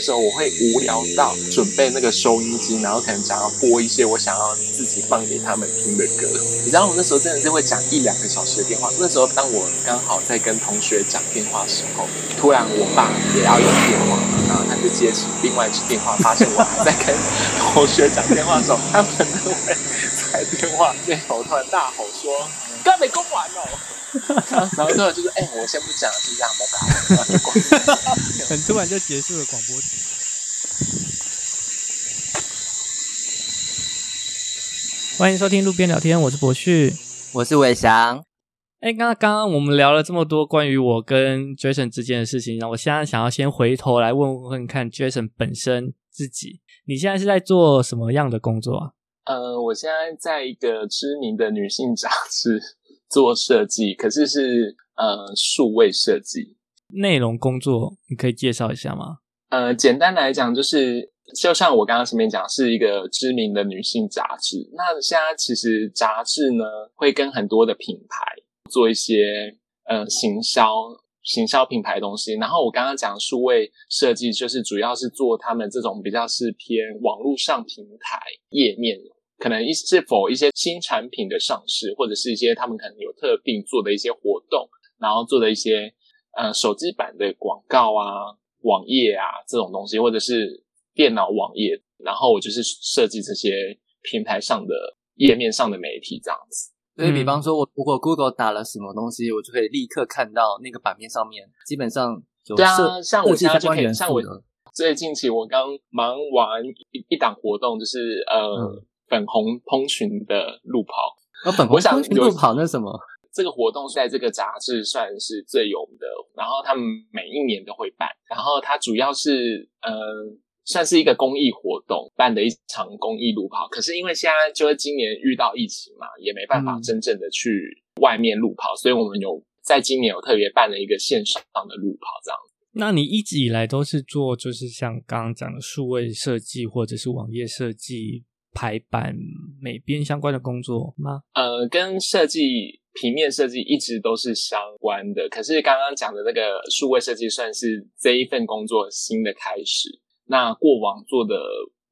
时候我会无聊到准备那个收音机，然后可能想要播一些我想要自己放给他们听的歌。你知道我那时候真的是会讲一两个小时的电话。那时候当我刚好在跟同学讲电话的时候，突然我爸也要用电话，然后他就接起另外一支电话，发现我还在跟同学讲电话的时候，他们都会在电话那头突然大吼说：“刚没公完哦！” 然后突然就是，哎，我先不讲，就这样，拜拜。很突然就结束了广播。欢迎收听路边聊天，我是博旭，我是伟翔。哎，刚刚刚刚我们聊了这么多关于我跟 Jason 之间的事情，那我现在想要先回头来问问看 Jason 本身自己，你现在是在做什么样的工作啊？呃，我现在在一个知名的女性杂志。做设计，可是是呃数位设计内容工作，你可以介绍一下吗？呃，简单来讲，就是就像我刚刚前面讲，是一个知名的女性杂志。那现在其实杂志呢，会跟很多的品牌做一些呃行销、行销品牌东西。然后我刚刚讲数位设计，就是主要是做他们这种比较是偏网络上平台页面。可能一是否一些新产品的上市，或者是一些他们可能有特定做的一些活动，然后做的一些呃手机版的广告啊、网页啊这种东西，或者是电脑网页，然后我就是设计这些平台上的页面上的媒体这样子。所以，比方说我如果 Google 打了什么东西，我就可以立刻看到那个版面上面，基本上对啊，像我现在就可以像我最近期我刚忙完一一档活动，就是呃。粉红蓬裙的路跑，啊，粉红蓬裙路跑那什么？这个活动在这个杂志算是最有名的，然后他们每一年都会办，然后它主要是呃算是一个公益活动办的一场公益路跑。可是因为现在就是今年遇到疫情嘛，也没办法真正的去外面路跑，所以我们有在今年有特别办了一个线上的路跑这样子。那你一直以来都是做就是像刚刚讲的数位设计或者是网页设计？排版、美编相关的工作吗？呃，跟设计、平面设计一直都是相关的。可是刚刚讲的那个数位设计，算是这一份工作新的开始。那过往做的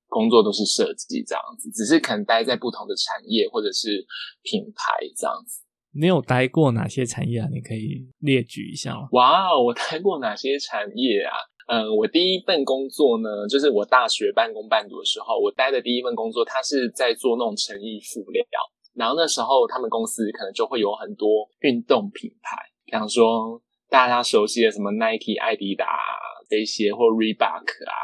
工作都是设计这样子，只是可能待在不同的产业或者是品牌这样子。你有待过哪些产业啊？你可以列举一下吗？哇，我待过哪些产业啊？嗯，我第一份工作呢，就是我大学半工半读的时候，我待的第一份工作，他是在做那种成衣辅料。然后那时候他们公司可能就会有很多运动品牌，比方说大家熟悉的什么 Nike、艾迪达这些，或 Reebok 啊、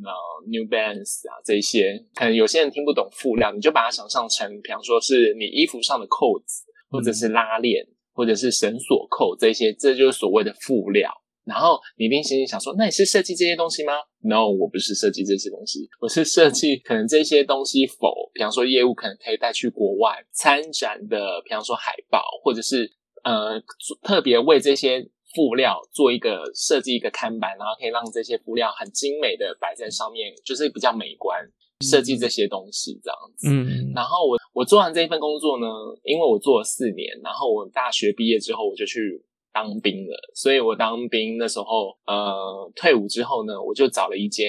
那 New Balance 啊这些，可能有些人听不懂辅料，你就把它想象成，比方说是你衣服上的扣子，或者是拉链，或者是绳索扣这些，这就是所谓的辅料。然后你一定心里想说，那你是设计这些东西吗？No，我不是设计这些东西，我是设计可能这些东西否，比方说业务可能可以带去国外参展的，比方说海报，或者是呃特别为这些布料做一个设计一个看板，然后可以让这些布料很精美的摆在上面，就是比较美观设计这些东西这样子。嗯，然后我我做完这一份工作呢，因为我做了四年，然后我大学毕业之后我就去。当兵了，所以我当兵那时候，呃，退伍之后呢，我就找了一间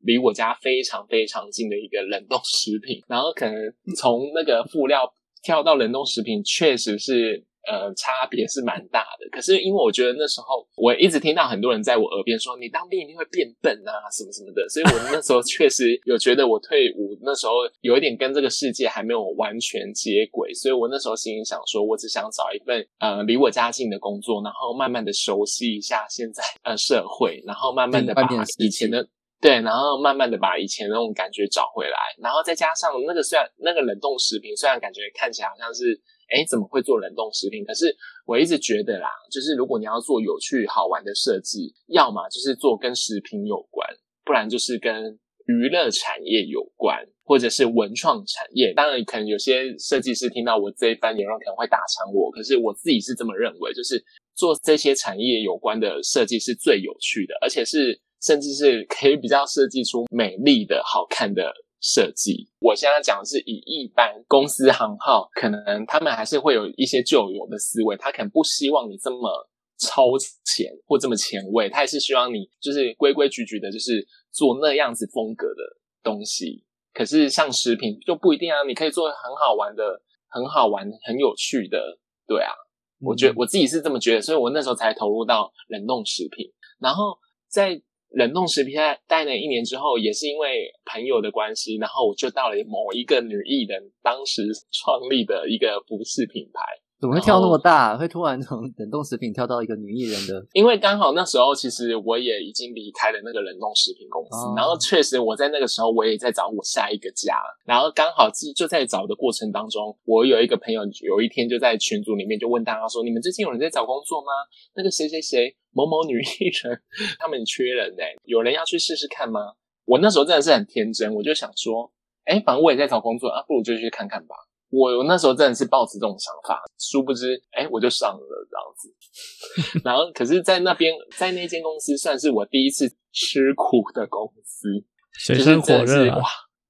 离我家非常非常近的一个冷冻食品，然后可能从那个布料跳到冷冻食品，确实是。呃，差别是蛮大的。可是因为我觉得那时候我一直听到很多人在我耳边说，你当兵一定会变笨啊，什么什么的。所以我那时候确实有觉得，我退伍那时候有一点跟这个世界还没有完全接轨。所以我那时候心里想说，我只想找一份呃离我家近的工作，然后慢慢的熟悉一下现在呃社会，然后慢慢的把以前的对，然后慢慢的把以前那种感觉找回来。然后再加上那个虽然那个冷冻食品，虽然感觉看起来好像是。哎，怎么会做冷冻食品？可是我一直觉得啦，就是如果你要做有趣好玩的设计，要么就是做跟食品有关，不然就是跟娱乐产业有关，或者是文创产业。当然，可能有些设计师听到我这一番言论可能会打枪我，可是我自己是这么认为，就是做这些产业有关的设计是最有趣的，而且是甚至是可以比较设计出美丽的好看的。设计，我现在讲的是以一般公司行号，可能他们还是会有一些旧有的思维，他可能不希望你这么超前或这么前卫，他也是希望你就是规规矩矩的，就是做那样子风格的东西。可是像食品就不一定啊，你可以做很好玩的、很好玩、很有趣的，对啊。我觉得我自己是这么觉得，所以我那时候才投入到冷冻食品。然后在冷冻食品在待了一年之后，也是因为朋友的关系，然后我就到了某一个女艺人当时创立的一个服饰品牌。怎么会跳那么大？会突然从冷冻食品跳到一个女艺人的？因为刚好那时候其实我也已经离开了那个冷冻食品公司，然后确实我在那个时候我也在找我下一个家，然后刚好就就在找的过程当中，我有一个朋友有一天就在群组里面就问大家说：“你们最近有人在找工作吗？那个谁谁谁某某女艺人 他们缺人哎，有人要去试试看吗？”我那时候真的是很天真，我就想说：“哎，反正我也在找工作啊，不如就去看看吧。”我那时候真的是抱持这种想法，殊不知，哎，我就上了这样子。然后，可是，在那边，在那间公司，算是我第一次吃苦的公司，水深火热哇！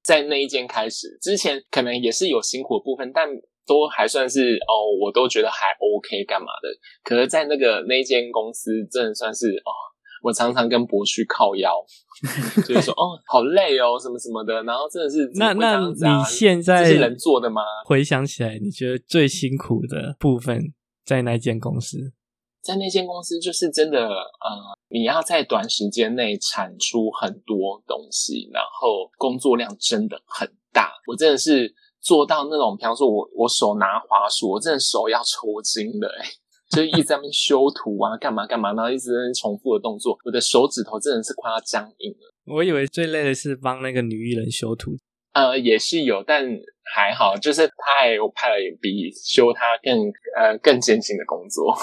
在那一间开始之前，可能也是有辛苦的部分，但都还算是哦，我都觉得还 OK，干嘛的？可是，在那个那间公司，真的算是哦。我常常跟博旭靠腰，就是说哦，好累哦，什么什么的。然后真的是那那你现在是人做的吗？回想起来，你觉得最辛苦的部分在那间公司？在那间公司，就是真的呃，你要在短时间内产出很多东西，然后工作量真的很大。我真的是做到那种，比方说我我手拿滑鼠，我真的手要抽筋的哎。就一直在那边修图啊，干嘛干嘛，然后一直在重复的动作，我的手指头真的是快要僵硬了。我以为最累的是帮那个女艺人修图，呃，也是有，但还好，就是他还有派了比修他更呃更艰辛的工作。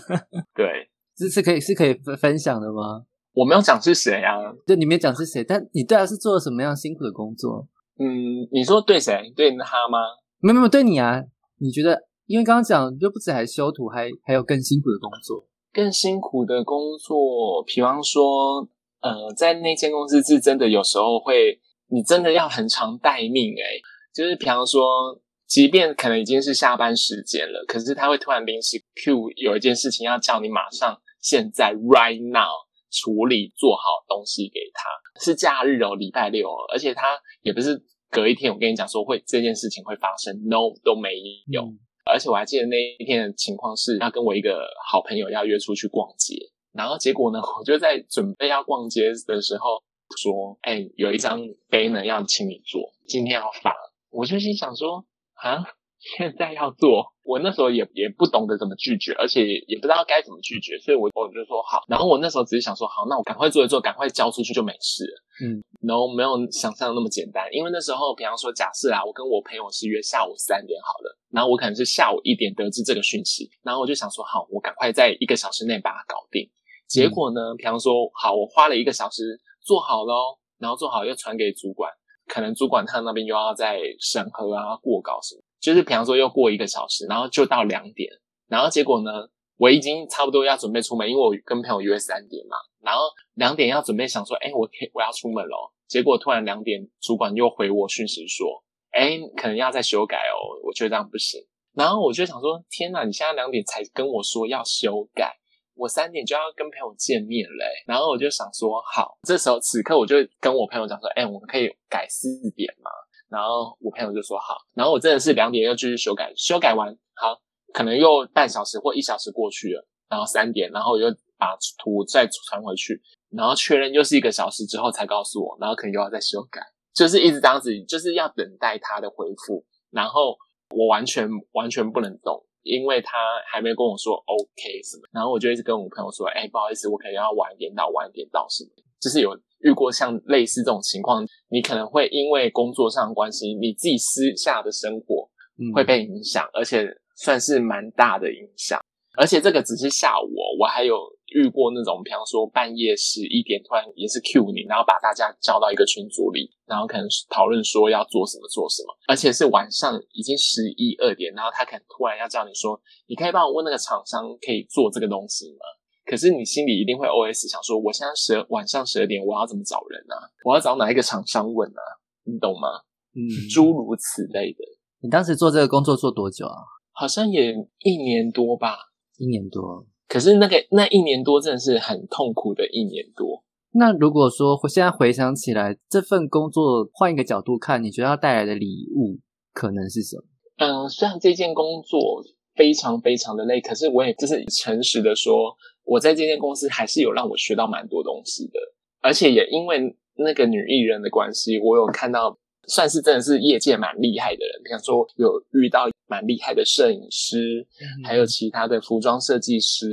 对，这是可以是可以分享的吗？我没有讲是谁啊，对，你没有讲是谁，但你对他是做了什么样辛苦的工作？嗯，你说对谁？对他吗？没有没有，对你啊？你觉得？因为刚刚讲，就不止还修图，还还有更辛苦的工作。更辛苦的工作，比方说，呃，在那间公司是真的有时候会，你真的要很长待命诶就是比方说，即便可能已经是下班时间了，可是他会突然临时 Q 有一件事情要叫你马上现在 right now 处理做好东西给他，是假日哦，礼拜六，而且他也不是隔一天，我跟你讲说会这件事情会发生，no 都没有。而且我还记得那一天的情况是，他跟我一个好朋友要约出去逛街，然后结果呢，我就在准备要逛街的时候说：“哎，有一张飞呢要请你坐，今天要发。”我就心想说：“啊。”现在要做，我那时候也也不懂得怎么拒绝，而且也不知道该怎么拒绝，所以我我就说好。然后我那时候只是想说好，那我赶快做一做，赶快交出去就没事了。嗯，然后没有想象的那么简单，因为那时候，比方说假设啊，我跟我朋友是约下午三点好了，然后我可能是下午一点得知这个讯息，然后我就想说好，我赶快在一个小时内把它搞定。结果呢，比方说好，我花了一个小时做好喽，然后做好又传给主管，可能主管他那边又要再审核啊、过稿什么。就是比方说又过一个小时，然后就到两点，然后结果呢，我已经差不多要准备出门，因为我跟朋友约三点嘛，然后两点要准备想说，哎，我可我要出门了，结果突然两点主管又回我讯息说，哎，可能要再修改哦，我觉得这样不行，然后我就想说，天哪，你现在两点才跟我说要修改，我三点就要跟朋友见面嘞，然后我就想说，好，这时候此刻我就跟我朋友讲说，哎，我们可以改四点吗？然后我朋友就说好，然后我真的是两点又继续修改，修改完好，可能又半小时或一小时过去了，然后三点，然后又把图再传回去，然后确认又是一个小时之后才告诉我，然后可能又要再修改，就是一直这样子，就是要等待他的回复，然后我完全完全不能动，因为他还没跟我说 OK 什么，然后我就一直跟我朋友说，哎，不好意思，我可能要晚一点到，晚一点到什么，就是有。遇过像类似这种情况，你可能会因为工作上的关系，你自己私下的生活会被影响，而且算是蛮大的影响。而且这个只是下午，我还有遇过那种，比方说半夜十一点突然也是 Q 你，然后把大家叫到一个群组里，然后可能讨论说要做什么做什么，而且是晚上已经十一二点，然后他可能突然要叫你说，你可以帮我问那个厂商可以做这个东西吗？可是你心里一定会 O S 想说，我现在十晚上十二点，我要怎么找人啊？我要找哪一个厂商问啊？你懂吗？嗯，诸如此类的。你当时做这个工作做多久啊？好像也一年多吧，一年多。可是那个那一年多真的是很痛苦的一年多，那如果说现在回想起来，这份工作换一个角度看，你觉得要带来的礼物可能是什么？嗯，虽然这件工作非常非常的累，可是我也就是诚实的说，我在这间公司还是有让我学到蛮多东西的，而且也因为那个女艺人的关系，我有看到算是真的是业界蛮厉害的人，比方说有遇到蛮厉害的摄影师，还有其他的服装设计师，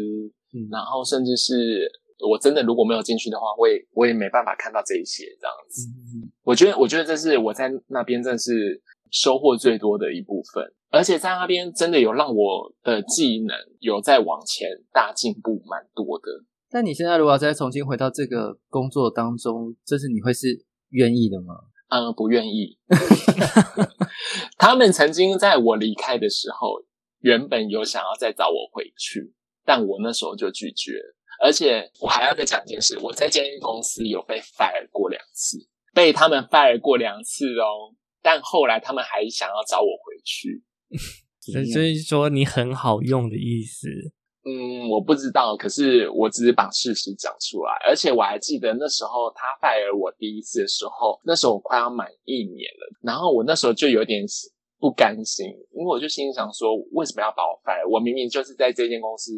然后甚至是。我真的如果没有进去的话，我也我也没办法看到这一些这样子。我觉得，我觉得这是我在那边真的是收获最多的一部分，而且在那边真的有让我的技能有在往前大进步蛮多的。但你现在如果再重新回到这个工作当中，就是你会是愿意的吗？嗯，不愿意。他们曾经在我离开的时候，原本有想要再找我回去，但我那时候就拒绝。而且我还要再讲一件事，我在监狱公司有被 fire 过两次，被他们 fire 过两次哦。但后来他们还想要找我回去，所以说你很好用的意思。嗯，我不知道，可是我只是把事实讲出来。而且我还记得那时候他 fire 我第一次的时候，那时候我快要满一年了，然后我那时候就有点不甘心，因为我就心想说，为什么要把我 fire？我明明就是在这间公司。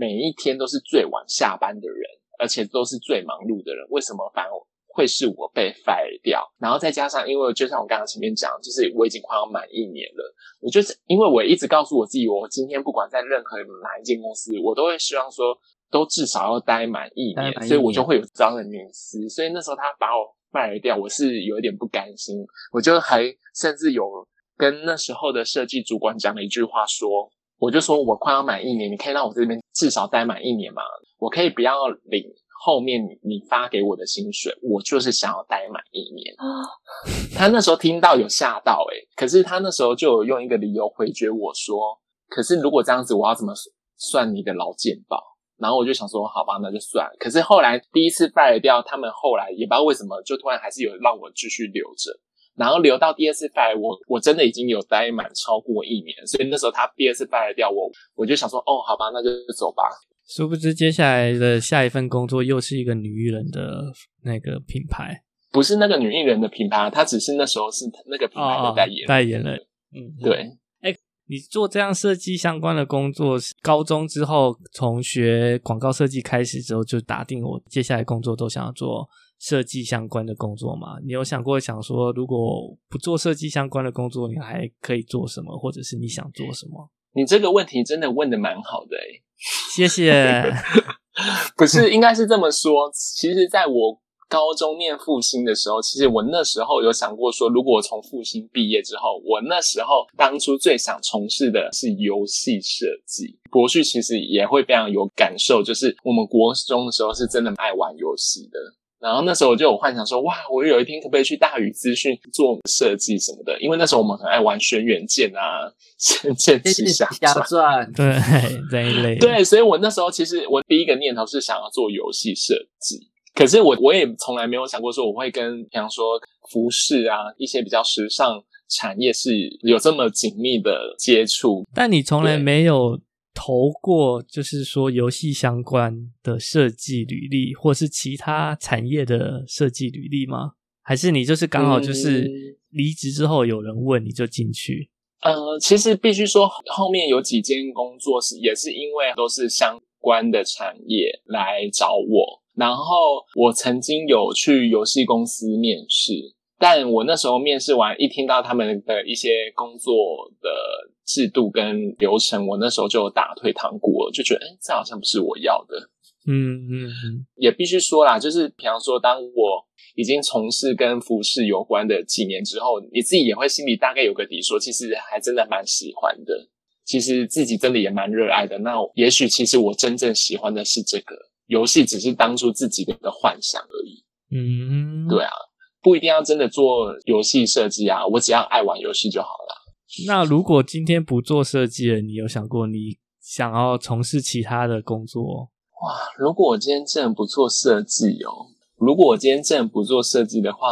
每一天都是最晚下班的人，而且都是最忙碌的人，为什么反而会是我被 fire 掉？然后再加上，因为就像我刚刚前面讲，就是我已经快要满一年了，我就是因为我一直告诉我自己，我今天不管在任何哪一间公司，我都会希望说，都至少要待满一年，所以我就会有这样的隐私。所以那时候他把我 fire 掉，我是有一点不甘心，我就还甚至有跟那时候的设计主管讲了一句话，说。我就说，我快要满一年，你可以让我这边至少待满一年嘛？我可以不要领后面你发给我的薪水，我就是想要待满一年。他那时候听到有吓到，诶可是他那时候就有用一个理由回绝我说，可是如果这样子，我要怎么算你的劳健保？然后我就想说，好吧，那就算。可是后来第一次 fire 掉，他们后来也不知道为什么，就突然还是有让我继续留着。然后留到第二次 fire，我我真的已经有待满超过一年，所以那时候他第二次 fire 掉我，我就想说，哦，好吧，那就走吧。殊不知，接下来的下一份工作又是一个女艺人的那个品牌，不是那个女艺人的品牌，她只是那时候是那个品牌的代言代言人。嗯，对。哎，你做这样设计相关的工作，高中之后从学广告设计开始之后，就打定我接下来工作都想要做。设计相关的工作吗？你有想过想说，如果不做设计相关的工作，你还可以做什么，或者是你想做什么？你这个问题真的问的蛮好的诶谢谢。不是，应该是这么说。其实，在我高中念复兴的时候，其实我那时候有想过说，如果我从复兴毕业之后，我那时候当初最想从事的是游戏设计。博旭其实也会非常有感受，就是我们国中的时候是真的爱玩游戏的。然后那时候我就有幻想说，哇，我有一天可不可以去大宇资讯做设计什么的？因为那时候我们很爱玩轩辕剑啊，仙剑奇侠传，对 这一类。对，所以我那时候其实我第一个念头是想要做游戏设计，可是我我也从来没有想过说我会跟，比方说服饰啊一些比较时尚产业是有这么紧密的接触。但你从来没有。投过就是说游戏相关的设计履历，或是其他产业的设计履历吗？还是你就是刚好就是离职之后有人问你就进去？呃，其实必须说后面有几间工作是也是因为都是相关的产业来找我，然后我曾经有去游戏公司面试。但我那时候面试完，一听到他们的一些工作的制度跟流程，我那时候就打退堂鼓了，就觉得，哎，这好像不是我要的。嗯嗯嗯，也必须说啦，就是比方说，当我已经从事跟服饰有关的几年之后，你自己也会心里大概有个底，说其实还真的蛮喜欢的，其实自己真的也蛮热爱的。那也许其实我真正喜欢的是这个游戏，只是当初自己的一个幻想而已。嗯，对啊。不一定要真的做游戏设计啊，我只要爱玩游戏就好了。那如果今天不做设计了，你有想过你想要从事其他的工作？哇，如果我今天真的不做设计哦，如果我今天真的不做设计的话，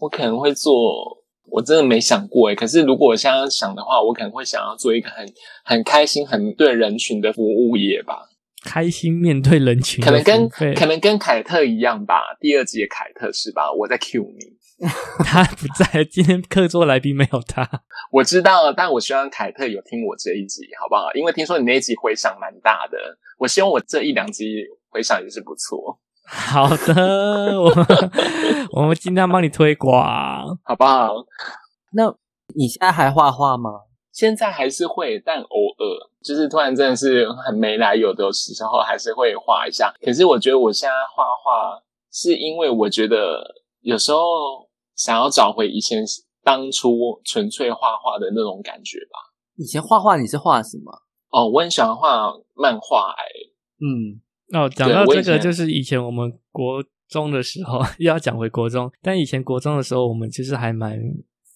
我可能会做，我真的没想过诶可是如果我现在想的话，我可能会想要做一个很很开心、很对人群的服务业吧。开心面对人群可能跟可能跟凯特一样吧，第二集的凯特是吧？我在 cue 你，他不在，今天客座来宾没有他。我知道，但我希望凯特有听我这一集，好不好？因为听说你那一集回响蛮大的，我希望我这一两集回响也是不错，好的，我 我们尽量帮你推广。好不好？那你现在还画画吗？现在还是会，但偶尔就是突然真的是很没来由的时候，还是会画一下。可是我觉得我现在画画，是因为我觉得有时候想要找回以前当初纯粹画画的那种感觉吧。以前画画你是画什么？哦，我很喜欢画漫画、欸，嗯，哦，讲到这个，就是以前我们国中的时候，又 要讲回国中，但以前国中的时候，我们其实还蛮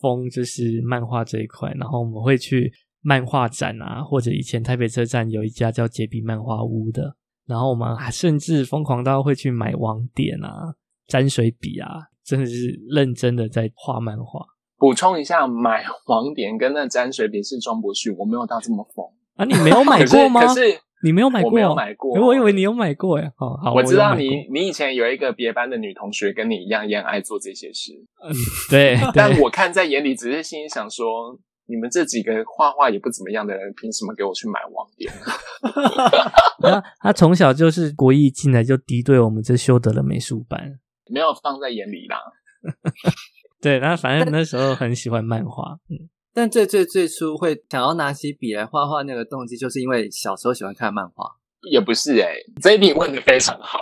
疯，就是漫画这一块，然后我们会去漫画展啊，或者以前台北车站有一家叫杰比漫画屋的，然后我们还甚至疯狂到会去买网点啊、沾水笔啊，真的是认真的在画漫画补充一下，买网点跟那沾水笔是庄博旭，我没有到这么疯。啊。你没有买 过吗？可是你没有买过？我没有买过诶我以为你有买过哎。哦，好，我知道你，你以前有一个别班的女同学跟你一样，也很爱做这些事。嗯，对，但我看在眼里，只是心里想说，你们这几个画画也不怎么样的人，凭什么给我去买网点？他他从小就是国艺进来就敌对我们这修德的美术班，没有放在眼里啦。对，然后反正那时候很喜欢漫画，嗯，但最最最初会想要拿起笔来画画那个动机，就是因为小时候喜欢看漫画。也不是哎、这一题问的非常好，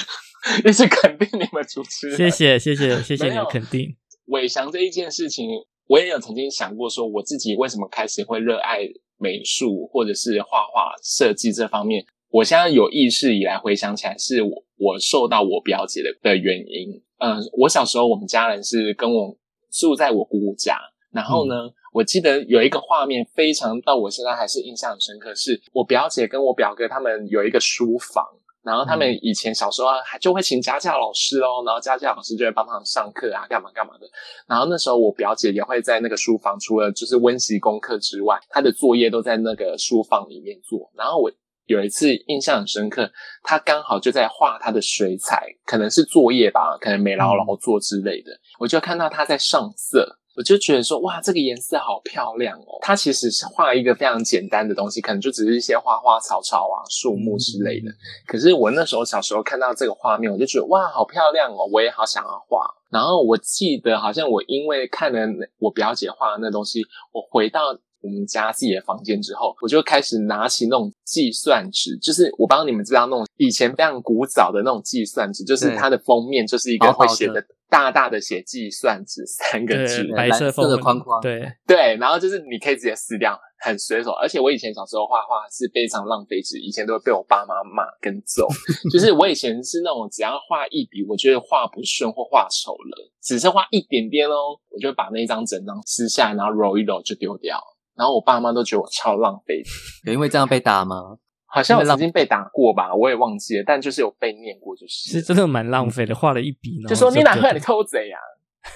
也是肯定你们主持人。谢谢谢谢谢谢你的肯定，伟翔这一件事情，我也有曾经想过，说我自己为什么开始会热爱美术或者是画画设计这方面。我现在有意识以来回想起来，是我我受到我表姐的的原因。嗯、我小时候我们家人是跟我住在我姑姑家，然后呢，我记得有一个画面非常到我现在还是印象很深刻，是我表姐跟我表哥他们有一个书房。然后他们以前小时候还就会请家教老师哦，然后家教老师就会帮他们上课啊，干嘛干嘛的。然后那时候我表姐也会在那个书房，除了就是温习功课之外，她的作业都在那个书房里面做。然后我有一次印象很深刻，她刚好就在画她的水彩，可能是作业吧，可能没牢牢做之类的。我就看到她在上色。我就觉得说，哇，这个颜色好漂亮哦！它其实是画一个非常简单的东西，可能就只是一些花花草草啊、树木之类的。可是我那时候小时候看到这个画面，我就觉得哇，好漂亮哦，我也好想要画。然后我记得好像我因为看了我表姐画的那东西，我回到我们家自己的房间之后，我就开始拿起那种计算纸，就是我帮你们知道那种以前非常古早的那种计算纸，就是它的封面就是一个会写的大大的写计算纸 三个字，，白蓝色的框框对，对，然后就是你可以直接撕掉，很随手。而且我以前小时候画画是非常浪费纸，以前都会被我爸妈骂跟揍。就是我以前是那种只要画一笔，我觉得画不顺或画丑了，只是画一点点哦，我就会把那一张整张撕下来，然后揉一揉就丢掉。然后我爸妈都觉得我超浪费纸，有因为这样被打吗？好像我曾经被打过吧，我也忘记了，但就是有被念过，就是是真的蛮浪费的，画了一笔，就说你哪丢会你偷贼呀、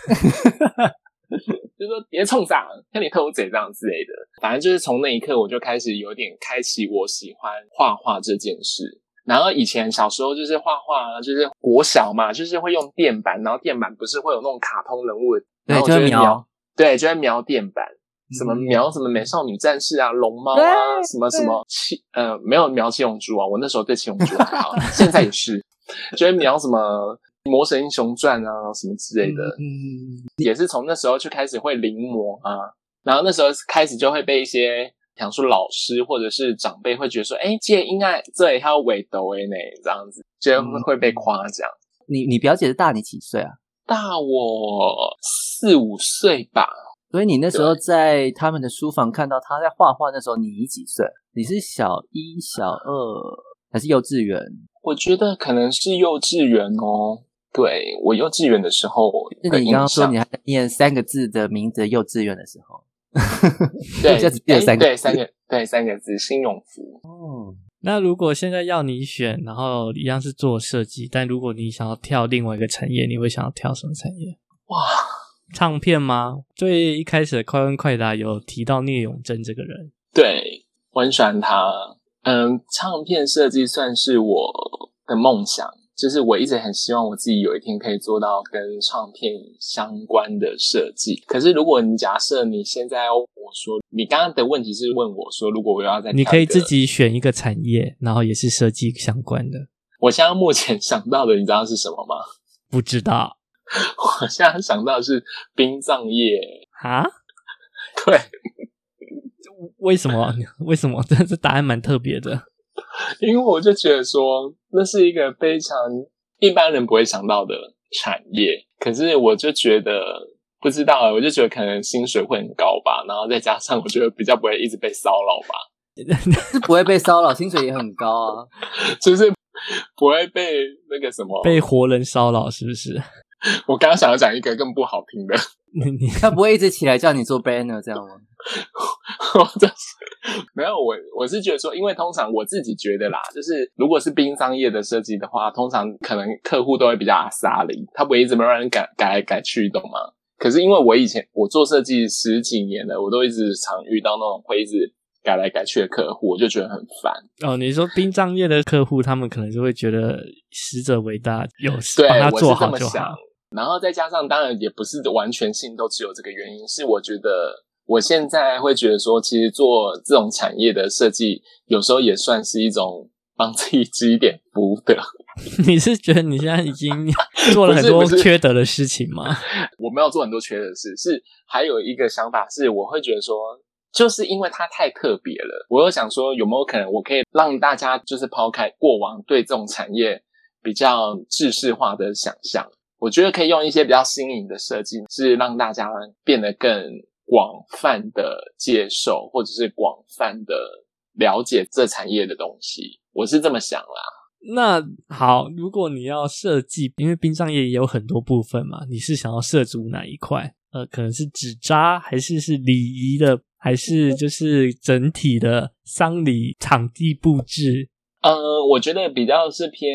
就说别冲上，看你偷贼这样之类的。反正就是从那一刻，我就开始有点开启我喜欢画画这件事。然后以前小时候就是画画，就是国小嘛，就是会用电板，然后电板不是会有那种卡通人物，然后就描会描，对，就会描电板。什么嗯。描什么美少女战士啊，龙猫啊，什么什么七呃没有描七龙珠啊，我那时候对七龙珠还好，现在也是，就会描什么魔神英雄传啊什么之类的，嗯，也是从那时候就开始会临摹啊，然后那时候开始就会被一些，想说老师或者是长辈会觉得说，哎，这应该这里还有尾斗诶呢，这样子，就会嗯。会被夸奖。你你表姐是大你几岁啊？大我四五岁吧，所以你那时候在他们的书房看到他在画画，那时候你几岁？你是小一、小二还是幼稚园？我觉得可能是幼稚园哦。对我幼稚园的时候那你刚刚说你还在念三个字的名字幼稚园的时候，对，就只记得诶三个字对三个对三个字，新永福。哦，那如果现在要你选，然后一样是做设计，但如果你想要跳另外一个产业，你会想要跳什么产业？哇，唱片吗？最一开始的快问快答有提到聂永贞这个人，对我很喜欢他。嗯，唱片设计算是我的梦想，就是我一直很希望我自己有一天可以做到跟唱片相关的设计。可是如果你假设你现在要我说，你刚刚的问题是问我说，如果我要在你可以自己选一个产业，然后也是设计相关的。我现在目前想到的，你知道是什么吗？不知道 我现在想到的是殡葬业，啊？对，为什么？为什么？这这答案蛮特别的。因为我就觉得说，那是一个非常一般人不会想到的产业，可是我就觉得不知道，我就觉得可能薪水会很高吧，然后再加上我觉得比较不会一直被骚扰吧，是不会被骚扰，薪水也很高啊。就是不会被那个什么。被活人骚扰是不是？我刚刚想要讲一个更不好听的，你你 他不会一直起来叫你做 banner 这样吗？我就是没有我，我是觉得说，因为通常我自己觉得啦，就是如果是殡葬业的设计的话，通常可能客户都会比较阿萨里，他不会一直让人改改来改去，懂吗？可是因为我以前我做设计十几年了，我都一直常遇到那种会一直改来改去的客户，我就觉得很烦。哦，你说殡葬业的客户，他们可能就会觉得死者为大，有对帮他，做这么想好就好。。然后再加上，当然也不是完全性都只有这个原因，是我觉得我现在会觉得说，其实做这种产业的设计，有时候也算是一种帮自己积一点福德。你是觉得你现在已经 做了很多缺德的事情吗？我没有做很多缺的事，是还有一个想法是，我会觉得说，就是因为它太特别了，我又想说，有没有可能我可以让大家就是抛开过往对这种产业比较制式化的想象，我觉得可以用一些比较新颖的设计，是让大家变得更广泛的接受，或者是广泛的了解这产业的东西。我是这么想啦。那好，如果你要设计，因为殡葬业也有很多部分嘛，你是想要涉足哪一块？呃，可能是纸扎，还是是礼仪的，还是就是整体的丧礼场地布置？呃，我觉得比较是偏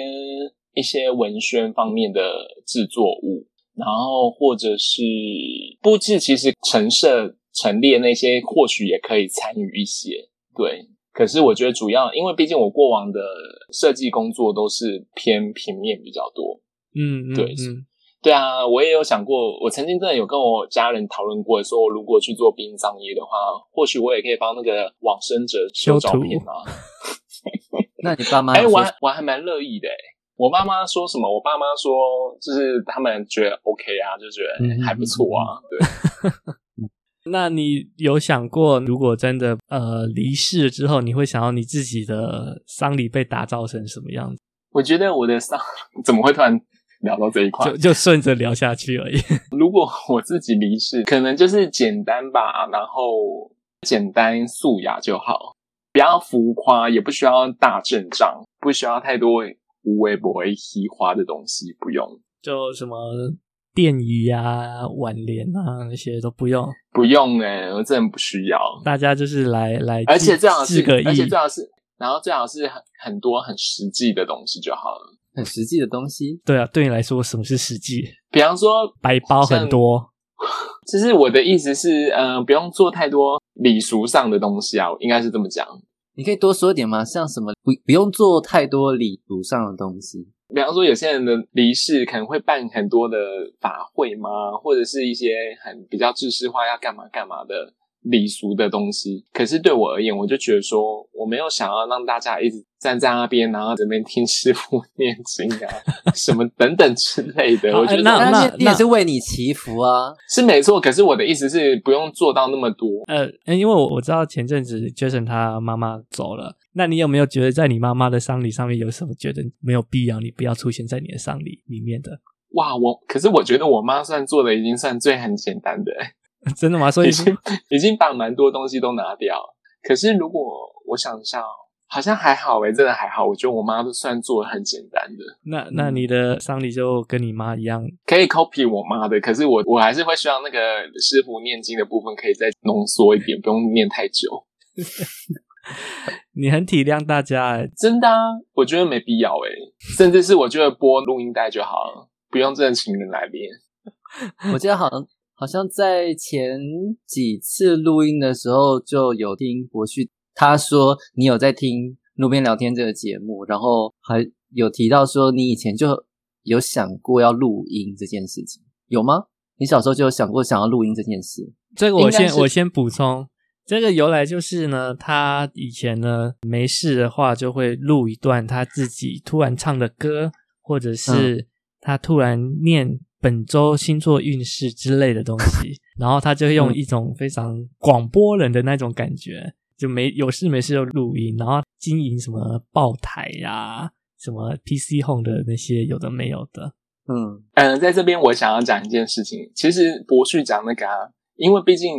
一些文宣方面的制作物，然后或者是布置，其实陈设陈列那些或许也可以参与一些，对。可是我觉得主要，因为毕竟我过往的设计工作都是偏平面比较多，嗯，嗯对嗯，对啊，我也有想过，我曾经真的有跟我家人讨论过，说如果去做殡葬业的话，或许我也可以帮那个往生者修照片啊。那你爸妈哎、我还我还蛮乐意的哎。我妈妈说什么？我爸妈说，就是他们觉得 OK 啊，就觉得嗯还不错啊。对，那你有想过，如果真的呃离世了之后，你会想要你自己的丧礼被打造成什么样子？我觉得我的丧怎么会突然聊到这一块就？就顺着聊下去而已。如果我自己离世，可能就是简单吧，然后简单素雅就好，不要浮夸，也不需要大阵仗，不需要太多无微不微稀花的东西，不用。就什么电鱼啊、挽联啊那些都不用，不用哎、我真的不需要。大家就是来来，而且最好是而且最好是，然后最好是很很多很实际的东西就好了。很实际的东西，对啊，对你来说什么是实际？比方说，白包很多，就是我的意思是，嗯、不用做太多礼俗上的东西啊，应该是这么讲。你可以多说一点吗？像什么不不用做太多礼俗上的东西，比方说，有些人的离世可能会办很多的法会吗？或者是一些很比较制式化要干嘛干嘛的礼俗的东西。可是对我而言，我就觉得说，我没有想要让大家一直站在那边，然后这边听师傅念经啊，什么等等之类的。我觉得那那你也是为你祈福啊。是没错。可是我的意思是，不用做到那么多。呃，因为我我知道前阵子 Jason 他妈妈走了，那你有没有觉得在你妈妈的丧礼上面有什么觉得没有必要，你不要出现在你的丧礼里面的？哇，我可是我觉得我妈算做的已经算最很简单的、真的吗？所以已经已经把蛮多东西都拿掉。可是如果我想一下哦，好像还好诶、真的还好。我觉得我妈都算做的很简单的，那那你的丧礼就跟你妈一样，可以 copy 我妈的。可是我我还是会希望那个师傅念经的部分可以再浓缩一点，不用念太久。你很体谅大家欸，真的啊，我觉得没必要诶、甚至是我觉得播录音带就好了，不用真的请人来练。我记得好像好像在前几次录音的时候就有听博旭他说你有在听路边聊天这个节目，然后还有提到说你以前就有想过要录音这件事情，有吗？你小时候就有想过想要录音这件事？这个我先我先补充，这个由来就是呢，他以前呢没事的话就会录一段他自己突然唱的歌，或者是他突然念本周星座运势之类的东西，然后他就会用嗯。一种非常广播人的那种感觉，就没有事没事就录音，然后经营什么爆台呀、什么 PC Home 的那些有的没有的，嗯嗯，在这边我想要讲一件事情，其实博旭讲那个啊，因为毕竟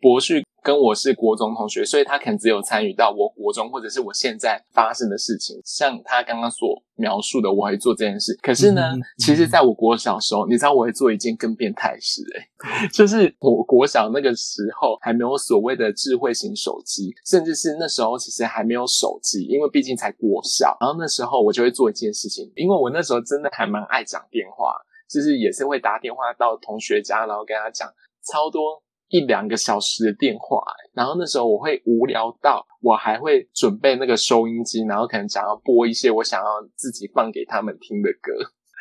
博旭跟我是国中同学，所以他可能只有参与到我国中或者是我现在发生的事情，像他刚刚所描述的，我会做这件事。可是呢，嗯其实在我国小时候，你知道我会做一件更变态的事、欸，就是我国小那个时候还没有所谓的智慧型手机，甚至是那时候其实还没有手机，因为毕竟才国小。然后那时候我就会做一件事情，因为我那时候真的还蛮爱讲电话，就是也是会打电话到同学家，然后跟他讲超多一两个小时的电话、欸然后那时候我会无聊到，我还会准备那个收音机，然后可能想要播一些我想要自己放给他们听的歌。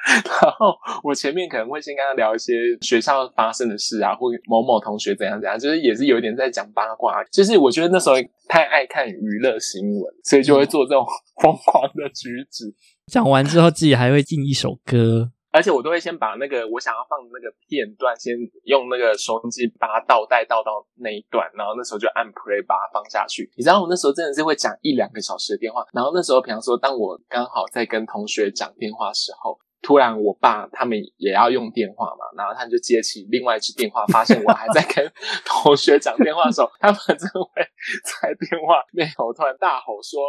然后我前面可能会先跟他聊一些学校发生的事啊，或某某同学怎样怎样，就是也是有点在讲八卦。就是我觉得那时候太爱看娱乐新闻，所以就会做这种 疯狂的举止。讲完之后自己还会进一首歌，而且我都会先把那个我想要放的那个片段，先用那个收音机把它倒带倒到那一段，然后那时候就按 play 把它放下去。你知道我那时候真的是会讲一两个小时的电话，然后那时候比方说，当我刚好在跟同学讲电话时候。突然，我爸他们也要用电话嘛，然后他就接起另外一支电话，发现我还在跟 同学讲电话的时候，他们就会在电话那头突然大吼说：“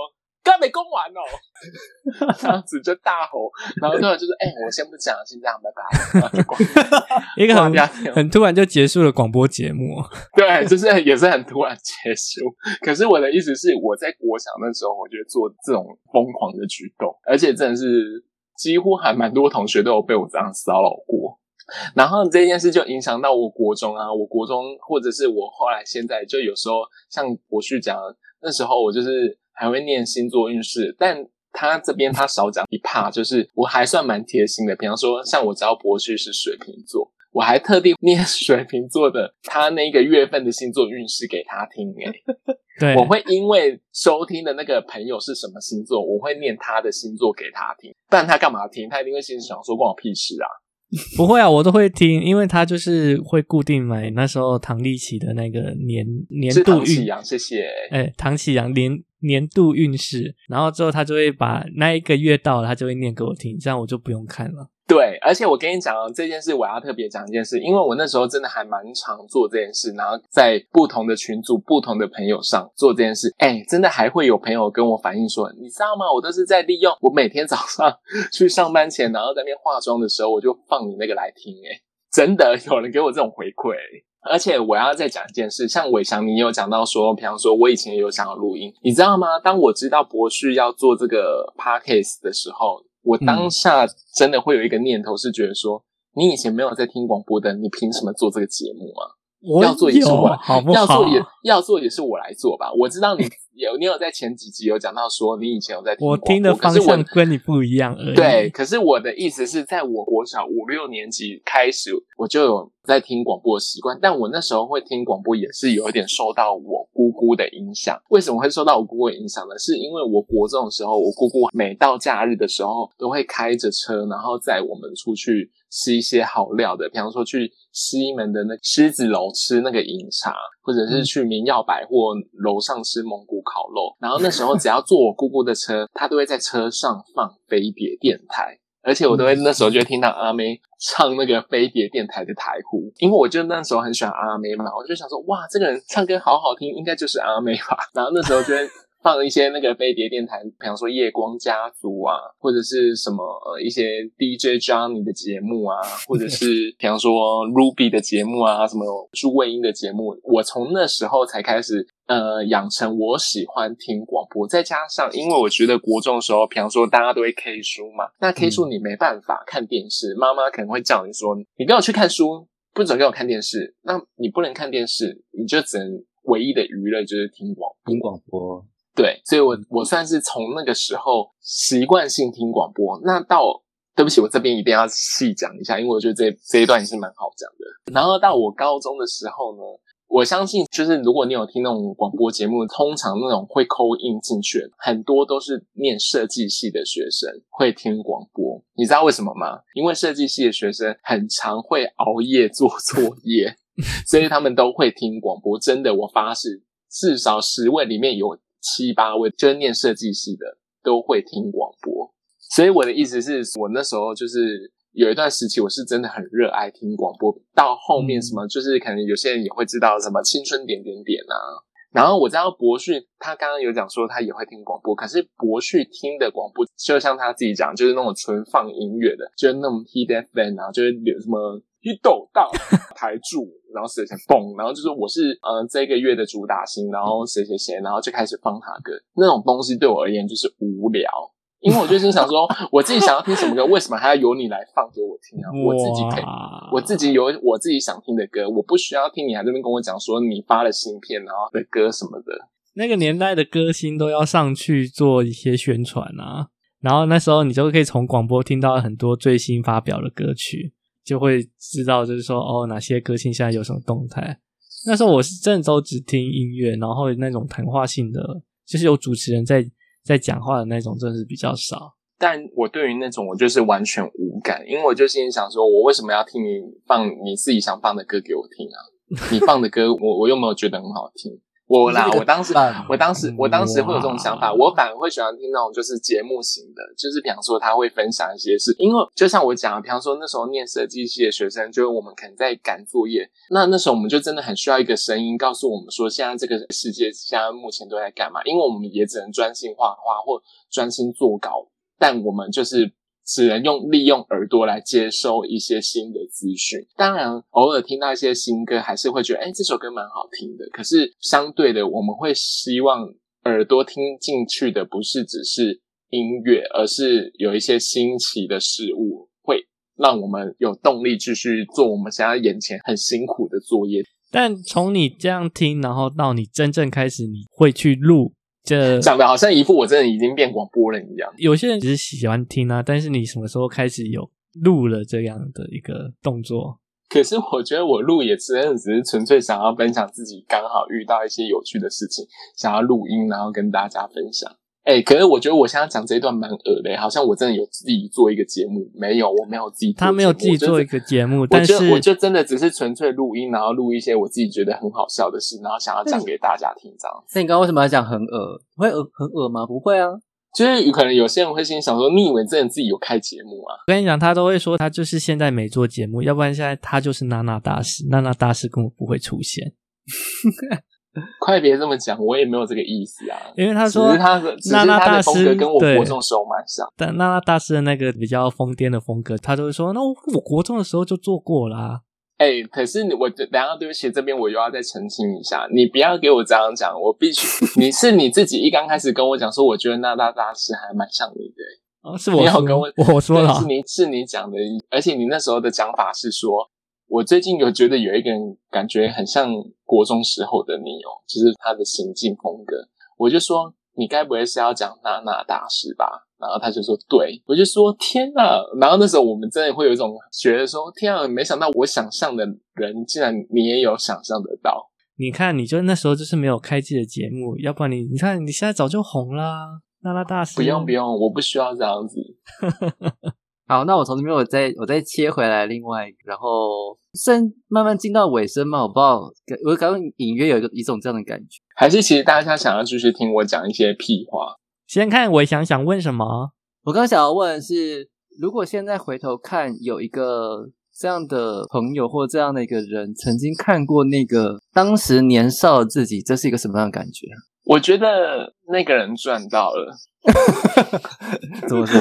刚没攻完哦！” 这样子就大吼，然后突然就是：“哎、我先不讲，先这样，拜拜。”然后就挂一个很很突然就结束了广播节目。对，就是也是很突然结束。可是我的意思是，我在国小那时候，我觉得做这种疯狂的举动，而且真的是几乎还蛮多同学都有被我这样骚扰过。然后这件事就影响到我国中啊，我国中或者是我后来现在就有时候像博旭讲，那时候我就是还会念星座运势，但他这边他少讲一 part，就是我还算蛮贴心的。比方说，像我知道博旭是水瓶座，我还特地念水瓶座的他那个月份的星座运势给他听诶、对，我会因为收听的那个朋友是什么星座，我会念他的星座给他听，不然他干嘛听？他一定会心里想说关我屁事啊！不会啊，我都会听，因为他就是会固定买那时候唐立奇的那个年年度运，唐启阳，谢谢。哎，唐启阳年年度运势，然后之后他就会把那一个月到了，他就会念给我听，这样我就不用看了。对，而且我跟你讲哦，这件事我要特别讲一件事，因为我那时候真的还蛮常做这件事，然后在不同的群组、不同的朋友上做这件事。哎，真的还会有朋友跟我反映说，你知道吗？我都是在利用我每天早上去上班前，然后在那边化妆的时候，我就放你那个来听。哎，真的有人给我这种回馈。而且我要再讲一件事，像伟翔，你有讲到说，比方说我以前也有想要录音，你知道吗？当我知道博旭要做这个 podcast 的时候，我当下真的会有一个念头，是觉得说，你以前没有在听广播的，你凭什么做这个节目啊？我要做也是我好不好？要做也要做也是我来做吧。我知道你 有你有在前几集有讲到说，你以前有在听我广播听的方向跟你不一样而已。对，，可是我的意思是在我国小五六年级开始，我就有在听广播的习惯。但我那时候会听广播，也是有一点受到我姑姑的影响。为什么会受到我姑姑的影响呢？是因为我国中的时候，我姑姑每到假日的时候，都会开着车，然后载我们出去吃一些好料的，比方说去西门的那狮子楼吃那个饮茶，或者是去民耀百货楼上吃蒙古烤肉。然后那时候只要坐我姑姑的车，她都会在车上放飞碟电台。而且我都会那时候就会听到阿妹唱那个飞碟电台的台呼，因为我就那时候很喜欢阿妹嘛，我就想说哇，这个人唱歌好好听，应该就是阿妹吧。然后那时候就会放一些那个飞碟电台，比方说夜光家族啊，或者是什么呃一些 DJ Johnny 的节目啊，或者是 比方说 Ruby 的节目啊，什么朱卫英的节目，我从那时候才开始呃养成我喜欢听广播，再加上因为我觉得国中的时候，比方说大家都会 K 书嘛，那 K 书你没办法看电视，妈妈可能会叫你说，你跟我去看书，不准给我看电视，那你不能看电视，你就只能唯一的娱乐就是听广播。听广播，对，所以我我算是从那个时候习惯性听广播。那到对不起，我这边一定要细讲一下，因为我觉得这这一段也是蛮好讲的。然后到我高中的时候呢，我相信就是如果你有听那种广播节目，通常那种会扣音进去，很多都是念设计系的学生会听广播。你知道为什么吗？因为设计系的学生很常会熬夜做作业，所以他们都会听广播。真的，我发誓，至少十位里面有。七八位就是念设计系的都会听广播，所以我的意思是我那时候就是有一段时期，我是真的很热爱听广播。到后面什么，就是可能有些人也会知道什么青春点点点啊。然后我知道博旭他刚刚有讲说他也会听广播，可是博旭听的广播就像他自己讲，就是那种纯放音乐的，就是那种 Hit FM 啊，就是有什么。一抖到台柱，然后谁谁蹦，然后就是我是呃这个月的主打星，然后谁谁谁，然后就开始放他歌，那种东西对我而言就是无聊，因为我就心想说，我自己想要听什么歌，为什么还要由你来放给我听啊？我自己可以，我自己有我自己想听的歌，我不需要听你还这边跟我讲说你发了新片然后的歌什么的。那个年代的歌星都要上去做一些宣传啊，然后那时候你就可以从广播听到很多最新发表的歌曲。就会知道，就是说，哦，哪些歌星现在有什么动态。那时候我是郑州只听音乐，然后那种谈话性的，就是有主持人在在讲话的那种，真的是比较少。但我对于那种，我就是完全无感，因为我就心里想说，我为什么要听你放你自己想放的歌给我听啊？你放的歌，我我又没有觉得很好听。我啦，我当时，我当时，我当时会有这种想法，我反而会喜欢听那种就是节目型的，就是比方说他会分享一些事，因为就像我讲，比方说那时候念设计系的学生，就是我们可能在赶作业，那那时候我们就真的很需要一个声音告诉我们说，现在这个世界现在目前都在干嘛，因为我们也只能专心画画或专心做稿，但我们就是。只能用利用耳朵来接收一些新的资讯，当然偶尔听到一些新歌，还是会觉得，哎，这首歌蛮好听的。可是相对的，我们会希望耳朵听进去的不是只是音乐，而是有一些新奇的事物，会让我们有动力继续做我们现在眼前很辛苦的作业。但从你这样听，然后到你真正开始，你会去录。这讲的好像一副我真的已经变广播人一样。有些人只是喜欢听啊，但是你什么时候开始有录了这样的一个动作？可是我觉得我录也真的只是纯粹想要分享自己刚好遇到一些有趣的事情，想要录音，然后跟大家分享。哎，可是我觉得我现在讲这一段蛮恶的，好像我真的有自己做一个节目，没有，我没有自己，他没有自己做一个节目，但是我就真的只是纯粹录音，然后录一些我自己觉得很好笑的事，然后想要讲给大家听这样。那你刚刚为什么要讲很恶？会恶很恶吗？不会啊，就是有可能有些人会心想说，你以为真的自己有开节目啊？我跟你讲，他都会说他就是现在没做节目，要不然现在他就是娜娜大师，娜娜大师根本不会出现。快别这么讲，我也没有这个意思啊。因为他说，他的娜娜大师跟我国中时候蛮像。但娜娜大师的那个比较疯癫的风格，他就会说，那我国中的时候就做过啦。哎，可是我等下对不起，这边我又要再澄清一下，你不要给我这样讲，我必须 你是你自己一刚开始跟我讲说，我觉得娜娜大师还蛮像你的。哦，是我 跟我我说了，是你是你讲的，而且你那时候的讲法是说。我最近有觉得有一个人感觉很像国中时候的你哦，就是他的行进风格。我就说你该不会是要讲娜娜大师吧？然后他就说对，我就说天哪！然后那时候我们真的会有一种觉得说天啊，没想到我想象的人竟然你也有想象得到。你看，你就那时候就是没有开机的节目，要不然你你看你现在早就红啦，娜娜大师。不用不用，我不需要这样子。好，那我从这边我再我再切回来，另外然后。然慢慢进到尾声嘛，我不知道，我刚刚隐约有一个一种这样的感觉，还是其实大家想要继续听我讲一些屁话？先看我想想问什么？我刚想要问的是，如果现在回头看，有一个这样的朋友或这样的一个人，曾经看过那个当时年少的自己，这是一个什么样的感觉？我觉得那个人赚到了，怎么说？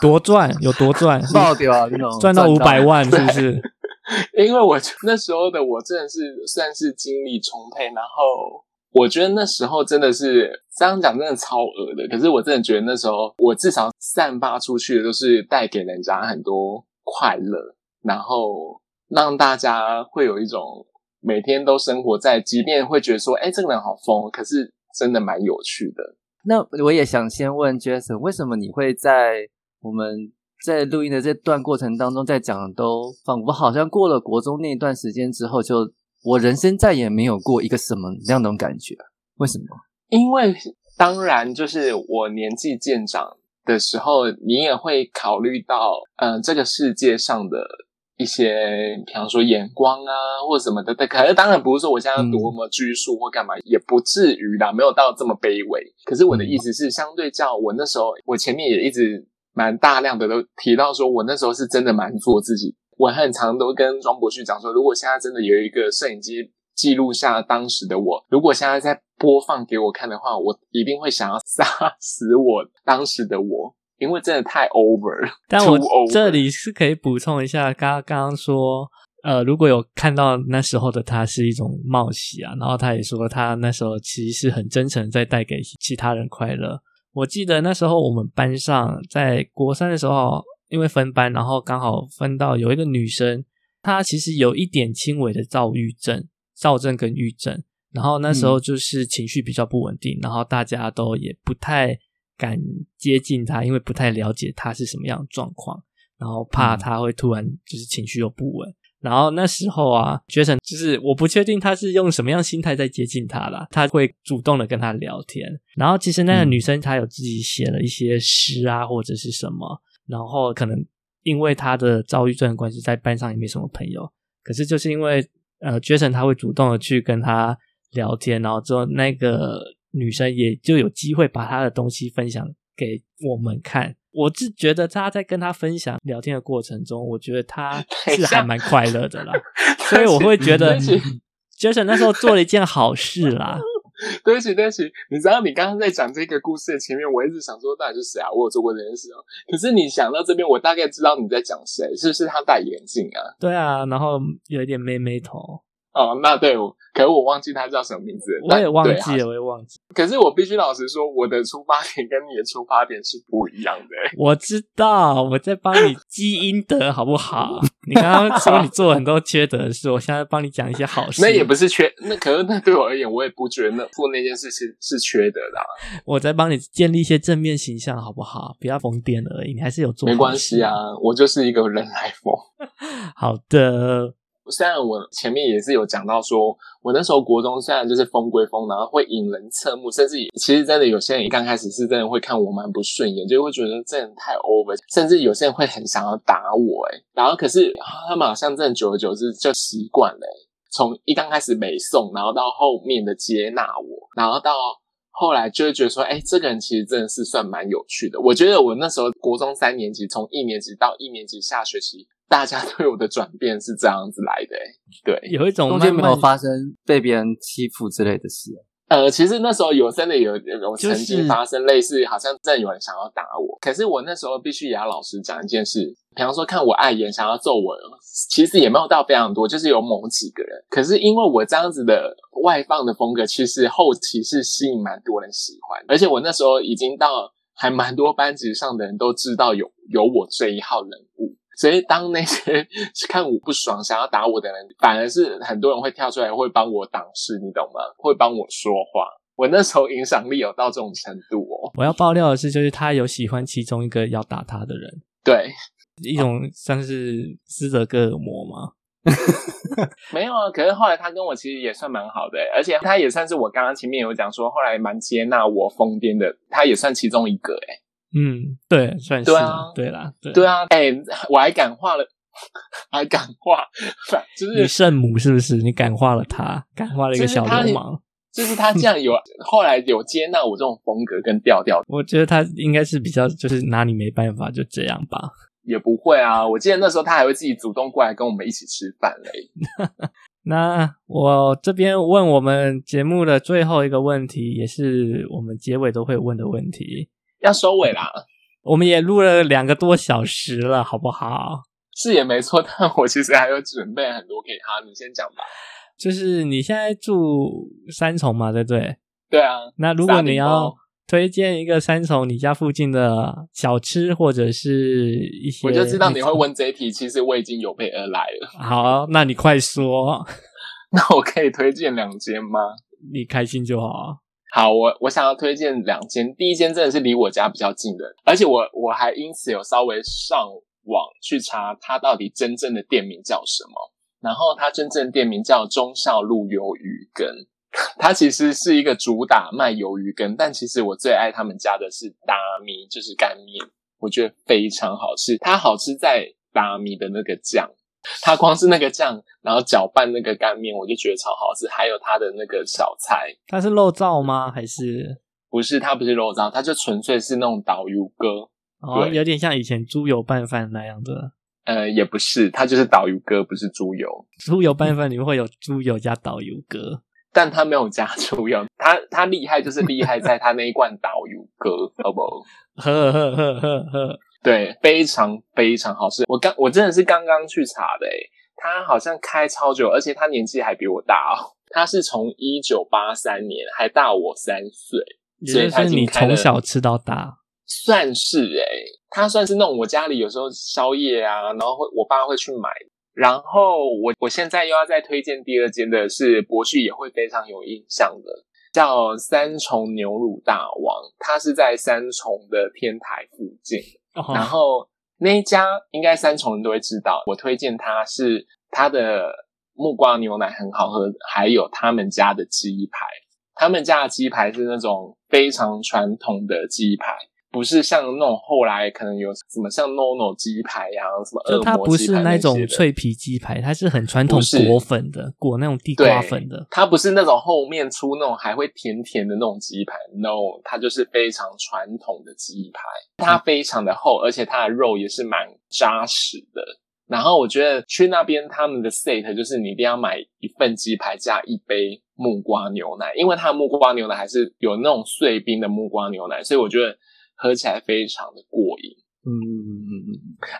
多赚有多赚？爆掉啊！那种赚到五百万是不是？因为我那时候的我真的是算是精力充沛，然后我觉得那时候真的是这样讲真的超额的。可是我真的觉得那时候我至少散发出去的都是带给人家很多快乐，然后让大家会有一种每天都生活在，即便会觉得说，哎，这个人好疯，可是真的蛮有趣的。那我也想先问 Jason，为什么你会在我们在录音的这段过程当中，在讲的都仿佛好像过了国中那一段时间之后，就我人生再也没有过一个什么那样的感觉？为什么？因为当然就是我年纪渐长的时候，你也会考虑到，嗯、这个世界上的一些，比方说眼光啊，或什么的。但可是当然不是说我现在多么拘束或干嘛，也不至于啦，没有到这么卑微。可是我的意思是，相对较我那时候，我前面也一直蛮大量的都提到说，我那时候是真的蛮做自己。我很常都跟庄博旭讲说，如果现在真的有一个摄影机记录下当时的我，如果现在在播放给我看的话，我一定会想要 杀死我当时的我，因为真的太 over 了。但 我这里是可以补充一下，刚刚说，呃，如果有看到那时候的他是一种冒喜啊，然后他也说他那时候其实是很真诚，在带给其他人快乐。我记得那时候我们班上在国三的时候，因为分班，然后刚好分到有一个女生，她其实有一点轻微的躁郁症、躁症跟郁症，然后那时候就是情绪比较不稳定，然后大家都也不太敢接近他，因为不太了解他是什么样的状况，然后怕他会突然就是情绪又不稳。然后那时候啊，Jason 就是我不确定他是用什么样心态在接近他啦，他会主动的跟他聊天。然后其实那个女生她有自己写了一些诗啊，或者是什么，然后可能因为她的躁郁症的关系，在班上也没什么朋友。可是就是因为呃，Jason 他会主动的去跟他聊天，然后之后那个女生也就有机会把她的东西分享给我们看。我是觉得她在跟她分享聊天的过程中，我觉得他 等一下是还蛮快乐的啦，所以我会觉得 Jason 那时候做了一件好事啦。对不起，对不起，你知道你刚刚在讲这个故事的前面，我一直想说到底是谁啊？我有做过这件事哦。可是你想到这边，我大概知道你在讲谁，是不是他戴眼镜啊？对啊，然后有一点妹妹头，哦，那对，我可是我忘记他叫什么名字，我也忘记了，我也忘记。可是我必须老实说，我的出发点跟你的出发点是不一样的、欸。我知道，我在帮你积阴德，好不好？你刚刚说你做了很多缺德的事，我现在帮你讲一些好事。那也不是缺，那可是那对我而言，我也不觉得那做那件事情是缺德的、啊，我在帮你建立一些正面形象，好不好？不要疯癫而已，你还是有做。没关系啊。，我就是一个人来疯。好的，虽然我前面也是有讲到说，我那时候国中虽然就是风归风，然后会引人侧目，甚至其实真的有些人一刚开始是真的会看我蛮不顺眼，就会觉得这人太 over，甚至有些人会很想要打我、欸，然后可是他们好像真的久而久之就习惯了、欸，从一刚开始没送，然后到后面的接纳我，然后到。后来就会觉得说，哎、这个人其实真的是算蛮有趣的。我觉得我那时候国中三年级，从一年级到一年级下学期，大家对我的转变是这样子来的、欸。对，有一种中间没有发生被别人欺负之类的事。呃，其实那时候有真的有有曾经发生类似，好像真的有人想要打我。可是我那时候必须也要老实讲一件事，比方说看我碍眼想要揍我，其实也没有到非常多，就是有某几个人。可是因为我这样子的外放的风格，其实后期是吸引蛮多人喜欢，而且我那时候已经到还蛮多班级上的人都知道有有我这一号人物。所以，当那些 看我不爽、想要打我的人，反而是很多人会跳出来，会帮我挡事，你懂吗？会帮我说话。我那时候影响力有到这种程度哦。我要爆料的是，就是他有喜欢其中一个要打他的人，对，一种算是斯德哥尔摩吗。没有啊。可是后来他跟我其实也算蛮好的，而且他也算是我刚刚前面有讲说，后来蛮接纳我疯癫的，他也算其中一个。哎，嗯，对，算是对啊对啦，对对啊，哎，我还感化了，还感化，就是你圣母是不是？你感化了他，感化了一个小流氓。就是他这样有后来有接纳我这种风格跟调调，我觉得他应该是比较就是拿你没办法，就这样吧。也不会啊。我记得那时候他还会自己主动过来跟我们一起吃饭嘞。那我这边问我们节目的最后一个问题，也是我们结尾都会问的问题。要收尾啦，我们也录了两个多小时了，好不好？是也没错，但我其实还有准备很多给他，你先讲吧。就是你现在住三重嘛，对不对？对啊，那如果你要推荐一个三重你家附近的小吃，或者是一些，我就知道你会。问这一题，其实我已经有备而来了。好，那你快说，那我可以推荐两间吗？你开心就好。好，我我想要推荐两间，第一间真的是离我家比较近的，而且我我还因此有稍微上网去查它到底真正的店名叫什么。然后它真正的店名叫忠孝路鱿鱼羹，它其实是一个主打卖鱿鱼羹，但其实我最爱他们家的是达米，就是干面，我觉得非常好吃。它好吃在达米的那个酱，它光是那个酱，然后搅拌那个干面，我就觉得超好吃。还有它的那个小菜，它是肉燥吗？还是不是？它不是肉燥，它就纯粹是那种导游哥，哦，有点像以前猪油拌饭那样的。呃，也不是，它就是导游哥，不是猪油。猪油拌饭里面会有猪油加导游哥，但他没有加猪油。他他厉害就是厉害在他那一罐导游哥，好不？呵呵呵呵呵，对，非常非常好吃。我刚我真的是刚刚去查的，诶他好像开超久，而且他年纪还比我大哦。他是从一九八三年，还大我三岁，所以是你从小吃到大，算是诶他算是那种我家里有时候宵夜啊，然后会我爸会去买。然后我我现在又要再推荐第二间的是博旭也会非常有印象的，叫三重牛乳大王，它是在三重的天台附近。然后那一家应该三重人都会知道，我推荐它是它的木瓜牛奶很好喝，还有他们家的鸡排，他们家的鸡排是那种非常传统的鸡排。不是像那种后来可能有什么像 NONO 鸡排呀，什么就它不是那种脆皮鸡排，它是很传统裹粉的，裹那种地瓜粉的。它不是那种后面出那种还会甜甜的那种鸡排，no，它就是非常传统的鸡排，它非常的厚，而且它的肉也是蛮扎实的。然后我觉得去那边他们的 set 就是你一定要买一份鸡排加一杯木瓜牛奶，因为它的木瓜牛奶还是有那种碎冰的木瓜牛奶，所以我觉得。喝起来非常的过瘾，嗯嗯嗯嗯，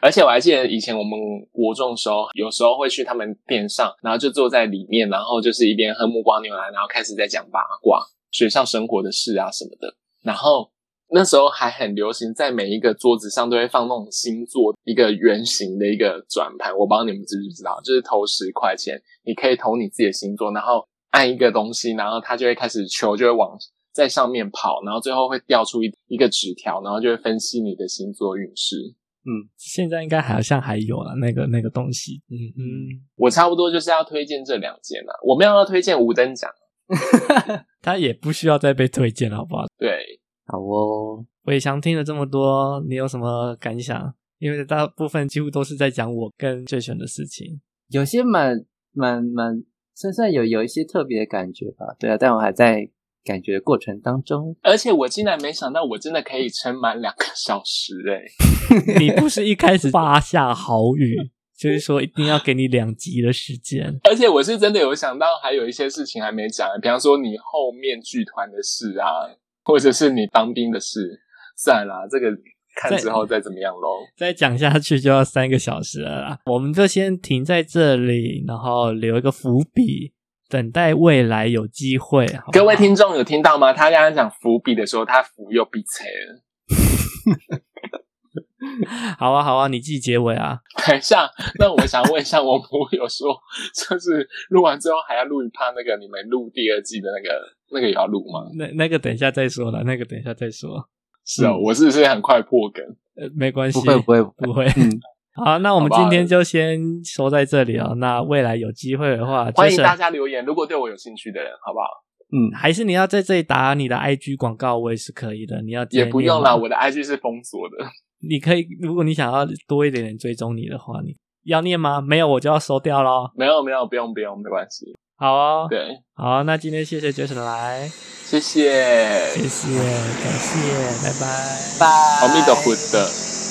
而且我还记得以前我们国中的时候，有时候会去他们店上，然后就坐在里面，然后就是一边喝木瓜牛奶，然后开始在讲八卦、学校生活的事啊什么的。然后那时候还很流行，在每一个桌子上都会放那种星座一个圆形的一个转盘，我不知道你们知不知道，就是投十块钱，你可以投你自己的星座，然后按一个东西，然后它就会开始球就会往。在上面跑，然后最后会掉出一一个纸条，然后就会分析你的星座运势。嗯，现在应该好像还有了那个那个东西。嗯嗯，我差不多就是要推荐这两件了。我们要推荐五等奖，他也不需要再被推荐了，好不好？对，好哦。伟翔听了这么多，你有什么感想？因为大部分几乎都是在讲我跟最选的事情，有些蛮蛮蛮，算算有有一些特别的感觉吧。对啊，但我还在。感觉过程当中，而且我竟然没想到，我真的可以撑满两个小时哎！你不是一开始发下豪语，就是说一定要给你两集的时间，而且我是真的有想到，还有一些事情还没讲，比方说你后面剧团的事啊，或者是你当兵的事，算了，这个看之后再怎么样喽。再讲下去就要三个小时了啦，我们就先停在这里，然后留一个伏笔。等待未来有机会，各位听众有听到吗？他刚刚讲伏笔的时候，他伏又笔切了。好啊，好啊，你记结尾啊。等一下，那我想问一下，我朋友说，就是录完之后还要录一趴那个你们录第二季的那个那个也要录吗？那那个等一下再说了，那个等一下再说。是哦，我是不是很快破梗？呃，没关系，不会，不会，不会。好，那我们今天就先说在这里哦。那未来有机会的话，欢迎大家留言。如果对我有兴趣的人，好不好？嗯，还是你要在这里打你的 IG 广告，我也是可以的。你要也不用啦，我的 IG 是封锁的。你可以，如果你想要多一点点追踪你的话，你要念吗？没有，我就要收掉咯。没有，没有，不用，不用，没关系。好哦，对，好，那今天谢谢 Jason 来，谢谢，谢谢，感谢，拜拜，拜，阿弥陀佛的。